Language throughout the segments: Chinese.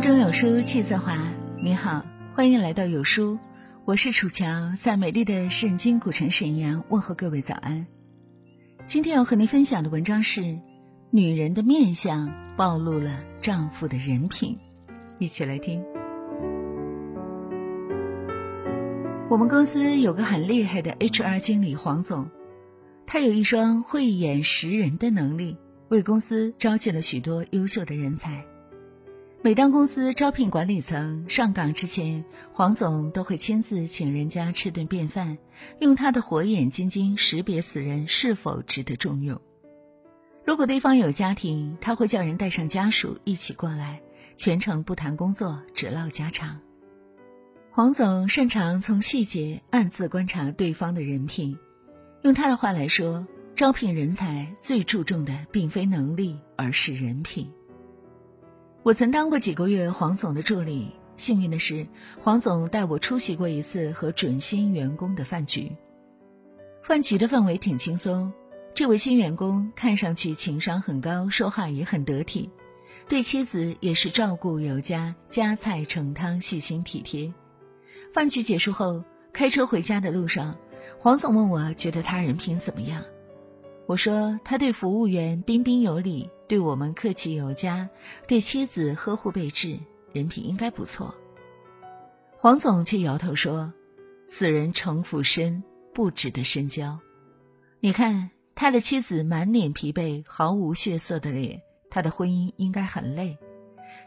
中有书气自华。你好，欢迎来到有书，我是楚乔，在美丽的圣经古城沈阳问候各位早安。今天要和您分享的文章是：女人的面相暴露了丈夫的人品。一起来听。我们公司有个很厉害的 HR 经理黄总，他有一双慧眼识人的能力，为公司招进了许多优秀的人才。每当公司招聘管理层上岗之前，黄总都会亲自请人家吃顿便饭，用他的火眼金睛识别此人是否值得重用。如果对方有家庭，他会叫人带上家属一起过来，全程不谈工作，只唠家常。黄总擅长从细节暗自观察对方的人品，用他的话来说，招聘人才最注重的并非能力，而是人品。我曾当过几个月黄总的助理，幸运的是，黄总带我出席过一次和准新员工的饭局。饭局的氛围挺轻松，这位新员工看上去情商很高，说话也很得体，对妻子也是照顾有加，夹菜盛汤，细心体贴。饭局结束后，开车回家的路上，黄总问我觉得他人品怎么样。我说他对服务员彬彬有礼，对我们客气有加，对妻子呵护备至，人品应该不错。黄总却摇头说：“此人城府深，不值得深交。你看他的妻子满脸疲惫、毫无血色的脸，他的婚姻应该很累。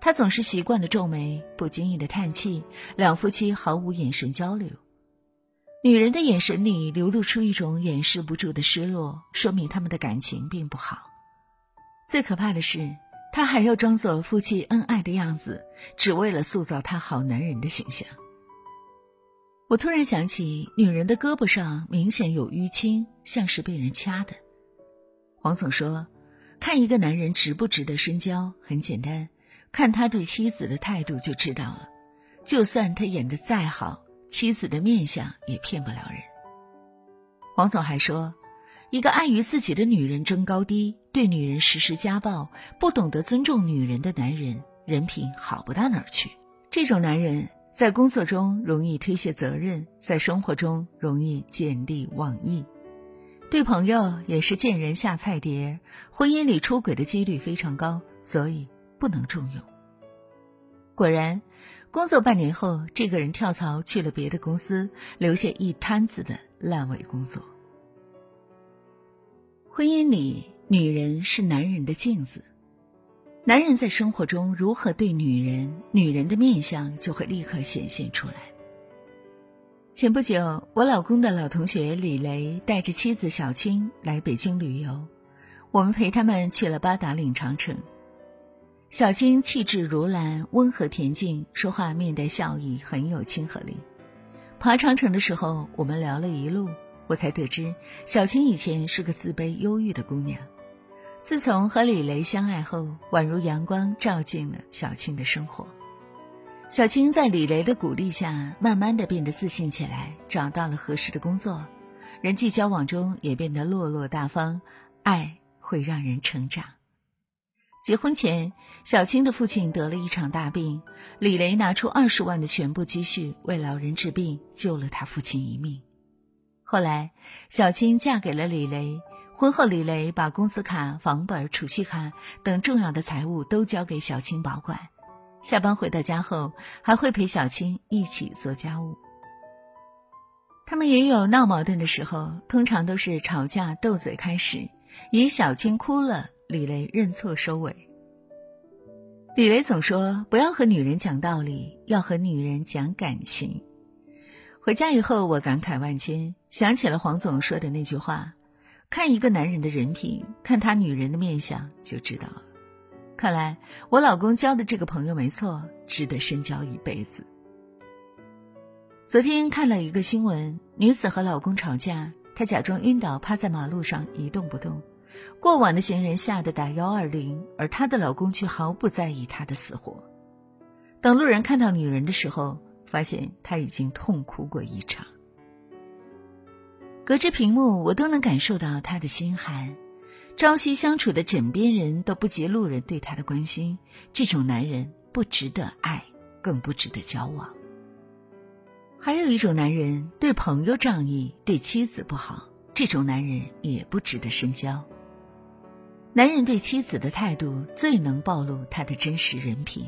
他总是习惯的皱眉，不经意的叹气，两夫妻毫无眼神交流。”女人的眼神里流露出一种掩饰不住的失落，说明他们的感情并不好。最可怕的是，他还要装作夫妻恩爱的样子，只为了塑造他好男人的形象。我突然想起，女人的胳膊上明显有淤青，像是被人掐的。黄总说：“看一个男人值不值得深交，很简单，看他对妻子的态度就知道了。就算他演的再好。”妻子的面相也骗不了人。黄总还说，一个爱与自己的女人争高低，对女人实施家暴，不懂得尊重女人的男人，人品好不到哪儿去。这种男人在工作中容易推卸责任，在生活中容易见利忘义，对朋友也是见人下菜碟，婚姻里出轨的几率非常高，所以不能重用。果然。工作半年后，这个人跳槽去了别的公司，留下一摊子的烂尾工作。婚姻里，女人是男人的镜子，男人在生活中如何对女人，女人的面相就会立刻显现出来。前不久，我老公的老同学李雷带着妻子小青来北京旅游，我们陪他们去了八达岭长城。小青气质如兰，温和恬静，说话面带笑意，很有亲和力。爬长城的时候，我们聊了一路，我才得知小青以前是个自卑忧郁的姑娘。自从和李雷相爱后，宛如阳光照进了小青的生活。小青在李雷的鼓励下，慢慢的变得自信起来，找到了合适的工作，人际交往中也变得落落大方。爱会让人成长。结婚前，小青的父亲得了一场大病，李雷拿出二十万的全部积蓄为老人治病，救了他父亲一命。后来，小青嫁给了李雷。婚后，李雷把工资卡、房本、储蓄卡等重要的财物都交给小青保管。下班回到家后，还会陪小青一起做家务。他们也有闹矛盾的时候，通常都是吵架斗嘴开始，以小青哭了。李雷认错收尾。李雷总说：“不要和女人讲道理，要和女人讲感情。”回家以后，我感慨万千，想起了黄总说的那句话：“看一个男人的人品，看他女人的面相就知道了。”看来我老公交的这个朋友没错，值得深交一辈子。昨天看了一个新闻，女子和老公吵架，她假装晕倒，趴在马路上一动不动。过往的行人吓得打幺二零，而她的老公却毫不在意她的死活。等路人看到女人的时候，发现她已经痛哭过一场。隔着屏幕，我都能感受到他的心寒。朝夕相处的枕边人都不及路人对他的关心，这种男人不值得爱，更不值得交往。还有一种男人对朋友仗义，对妻子不好，这种男人也不值得深交。男人对妻子的态度最能暴露他的真实人品。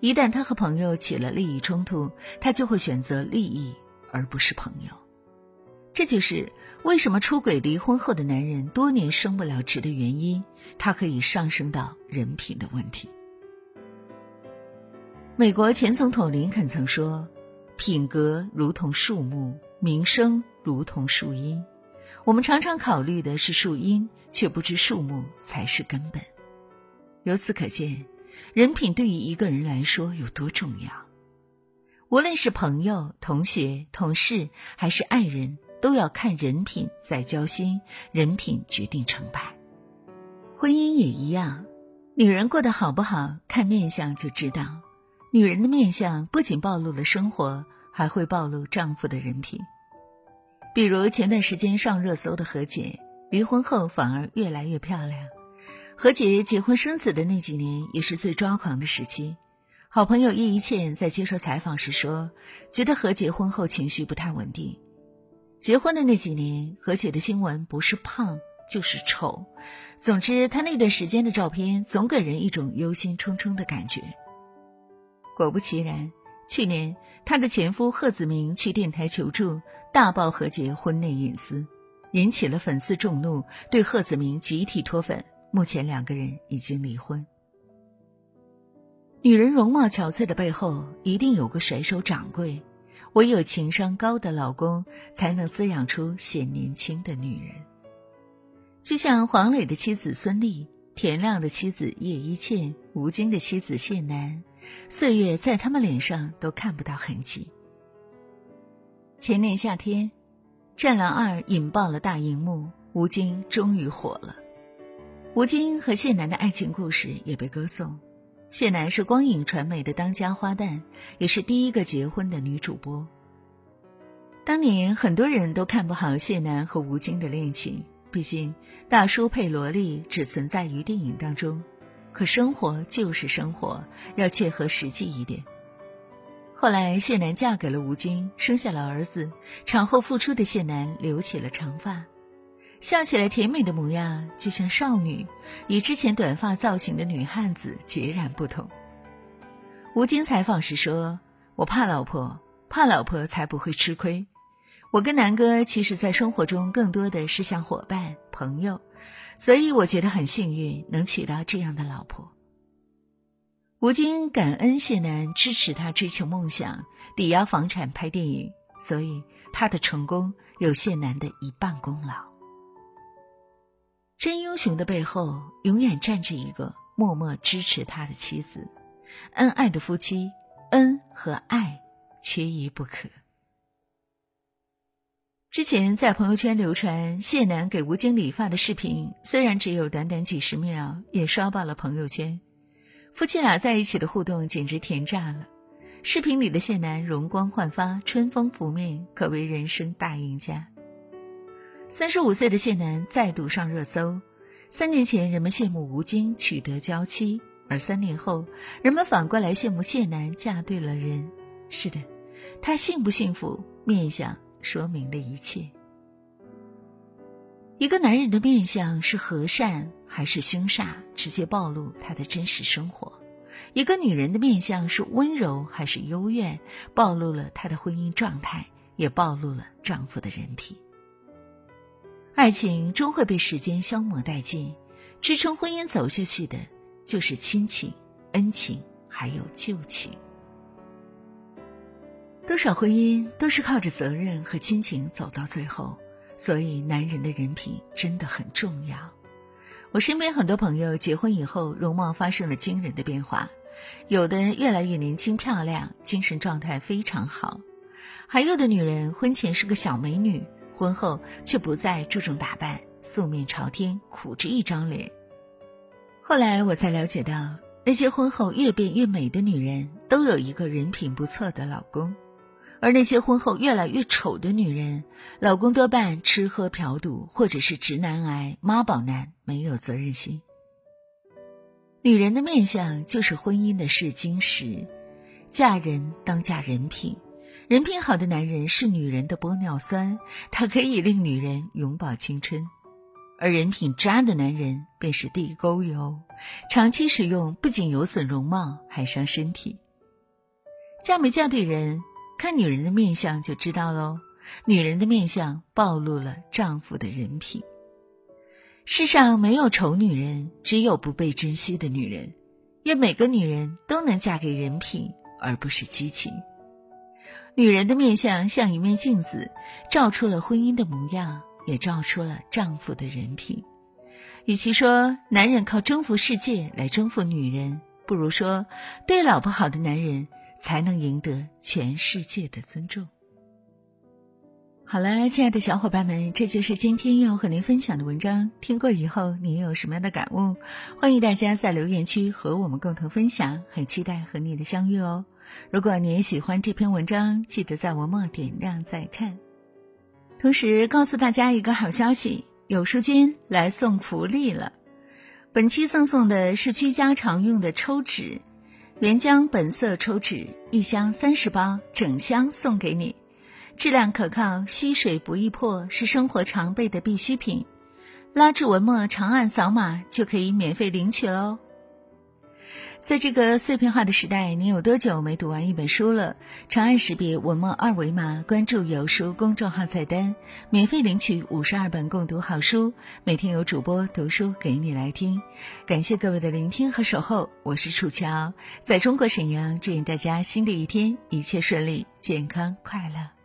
一旦他和朋友起了利益冲突，他就会选择利益而不是朋友。这就是为什么出轨离婚后的男人多年升不了职的原因。他可以上升到人品的问题。美国前总统林肯曾说：“品格如同树木，名声如同树荫。我们常常考虑的是树荫，却不知树木才是根本。”由此可见。人品对于一个人来说有多重要？无论是朋友、同学、同事，还是爱人，都要看人品再交心。人品决定成败。婚姻也一样，女人过得好不好，看面相就知道。女人的面相不仅暴露了生活，还会暴露丈夫的人品。比如前段时间上热搜的何洁，离婚后反而越来越漂亮。何洁结婚生子的那几年，也是最抓狂的时期。好朋友叶一茜在接受采访时说，觉得何洁婚后情绪不太稳定。结婚的那几年，何洁的新闻不是胖就是丑，总之她那段时间的照片总给人一种忧心忡忡的感觉。果不其然，去年她的前夫贺子明去电台求助，大爆何洁婚内隐私，引起了粉丝众怒，对贺子明集体脱粉。目前两个人已经离婚。女人容貌憔悴的背后，一定有个甩手掌柜。唯有情商高的老公，才能滋养出显年轻的女人。就像黄磊的妻子孙俪、田亮的妻子叶一茜、吴京的妻子谢楠，岁月在他们脸上都看不到痕迹。前年夏天，《战狼二》引爆了大荧幕，吴京终于火了。吴京和谢楠的爱情故事也被歌颂。谢楠是光影传媒的当家花旦，也是第一个结婚的女主播。当年很多人都看不好谢楠和吴京的恋情，毕竟大叔配萝莉只存在于电影当中。可生活就是生活，要切合实际一点。后来谢楠嫁给了吴京，生下了儿子。产后复出的谢楠留起了长发。笑起来甜美的模样，就像少女，与之前短发造型的女汉子截然不同。吴京采访时说：“我怕老婆，怕老婆才不会吃亏。我跟南哥其实，在生活中更多的是像伙伴、朋友，所以我觉得很幸运能娶到这样的老婆。”吴京感恩谢楠支持他追求梦想，抵押房产拍电影，所以他的成功有谢楠的一半功劳。真英雄的背后，永远站着一个默默支持他的妻子。恩爱的夫妻，恩和爱缺一不可。之前在朋友圈流传谢楠给吴京理发的视频，虽然只有短短几十秒，也刷爆了朋友圈。夫妻俩在一起的互动简直甜炸了。视频里的谢楠容光焕发，春风拂面，可谓人生大赢家。三十五岁的谢楠再度上热搜。三年前，人们羡慕吴京取得娇妻，而三年后，人们反过来羡慕谢楠嫁对了人。是的，他幸不幸福，面相说明了一切。一个男人的面相是和善还是凶煞，直接暴露他的真实生活；一个女人的面相是温柔还是幽怨，暴露了她的婚姻状态，也暴露了丈夫的人品。爱情终会被时间消磨殆尽，支撑婚姻走下去的，就是亲情、恩情，还有旧情。多少婚姻都是靠着责任和亲情走到最后，所以男人的人品真的很重要。我身边很多朋友结婚以后，容貌发生了惊人的变化，有的越来越年轻漂亮，精神状态非常好，还有的女人婚前是个小美女。婚后却不再注重打扮，素面朝天，苦着一张脸。后来我才了解到，那些婚后越变越美的女人，都有一个人品不错的老公；而那些婚后越来越丑的女人，老公多半吃喝嫖赌，或者是直男癌、妈宝男，没有责任心。女人的面相就是婚姻的试金石，嫁人当嫁人品。人品好的男人是女人的玻尿酸，他可以令女人永葆青春；而人品渣的男人便是地沟油，长期使用不仅有损容貌，还伤身体。嫁没嫁对人，看女人的面相就知道喽。女人的面相暴露了丈夫的人品。世上没有丑女人，只有不被珍惜的女人。愿每个女人都能嫁给人品，而不是激情。女人的面相像一面镜子，照出了婚姻的模样，也照出了丈夫的人品。与其说男人靠征服世界来征服女人，不如说对老婆好的男人才能赢得全世界的尊重。好了，亲爱的小伙伴们，这就是今天要和您分享的文章。听过以后，您有什么样的感悟？欢迎大家在留言区和我们共同分享。很期待和你的相遇哦。如果你也喜欢这篇文章，记得在文末点亮再看。同时告诉大家一个好消息，有书君来送福利了。本期赠送的是居家常用的抽纸，原浆本色抽纸一箱三十包，整箱送给你。质量可靠，吸水不易破，是生活常备的必需品。拉至文末长按扫码就可以免费领取喽。在这个碎片化的时代，你有多久没读完一本书了？长按识别文末二维码，关注有书公众号菜单，免费领取五十二本共读好书，每天有主播读书给你来听。感谢各位的聆听和守候，我是楚乔，在中国沈阳，祝愿大家新的一天一切顺利、健康快乐。